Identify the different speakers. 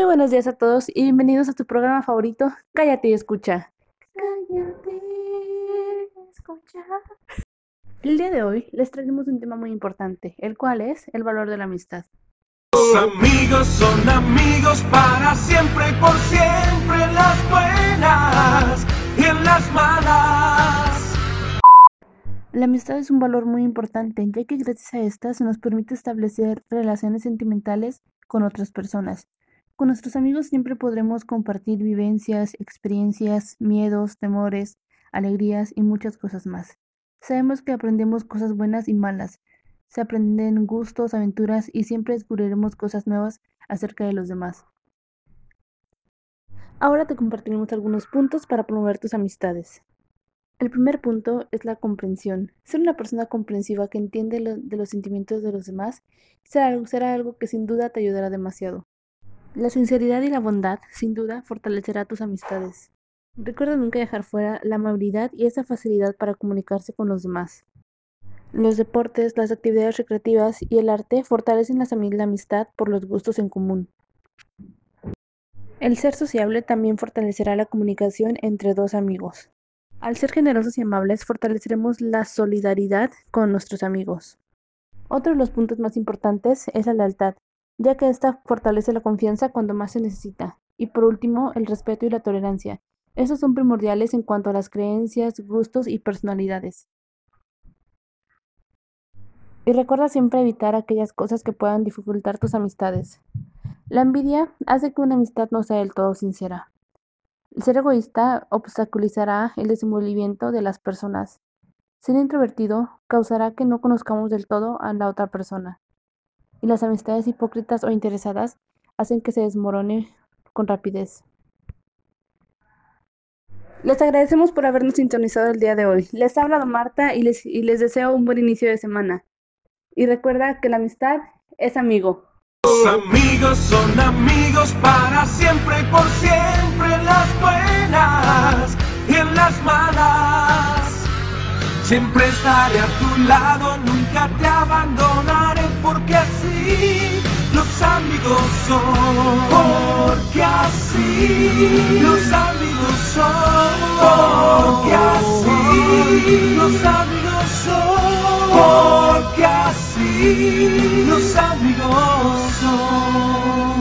Speaker 1: buenos días a todos y bienvenidos a tu programa favorito, Cállate y escucha. Cállate y escucha. El día de hoy les traemos un tema muy importante, el cual es el valor de la amistad.
Speaker 2: Los amigos son amigos para siempre y por siempre en las buenas y en las malas.
Speaker 1: La amistad es un valor muy importante, ya que gracias a esta se nos permite establecer relaciones sentimentales con otras personas. Con nuestros amigos siempre podremos compartir vivencias, experiencias, miedos, temores, alegrías y muchas cosas más. Sabemos que aprendemos cosas buenas y malas. Se aprenden gustos, aventuras y siempre descubriremos cosas nuevas acerca de los demás. Ahora te compartiremos algunos puntos para promover tus amistades. El primer punto es la comprensión. Ser una persona comprensiva que entiende de los sentimientos de los demás será algo que sin duda te ayudará demasiado. La sinceridad y la bondad, sin duda, fortalecerá tus amistades. Recuerda nunca dejar fuera la amabilidad y esa facilidad para comunicarse con los demás. Los deportes, las actividades recreativas y el arte fortalecen la amistad por los gustos en común. El ser sociable también fortalecerá la comunicación entre dos amigos. Al ser generosos y amables, fortaleceremos la solidaridad con nuestros amigos. Otro de los puntos más importantes es la lealtad, ya que esta fortalece la confianza cuando más se necesita. Y por último, el respeto y la tolerancia. Estos son primordiales en cuanto a las creencias, gustos y personalidades. Y recuerda siempre evitar aquellas cosas que puedan dificultar tus amistades. La envidia hace que una amistad no sea del todo sincera. El ser egoísta obstaculizará el desenvolvimiento de las personas. Ser introvertido causará que no conozcamos del todo a la otra persona y las amistades hipócritas o interesadas hacen que se desmorone con rapidez. Les agradecemos por habernos sintonizado el día de hoy. Les ha hablado Marta y les, y les deseo un buen inicio de semana. Y recuerda que la amistad es amigo.
Speaker 2: Los amigos son amigos para siempre y por siempre en las buenas y en las malas. Siempre estaré a tu lado, nunca te abandonaré porque así los amigos son. Porque así los amigos son. Porque así los amigos son. Porque así los amigos son.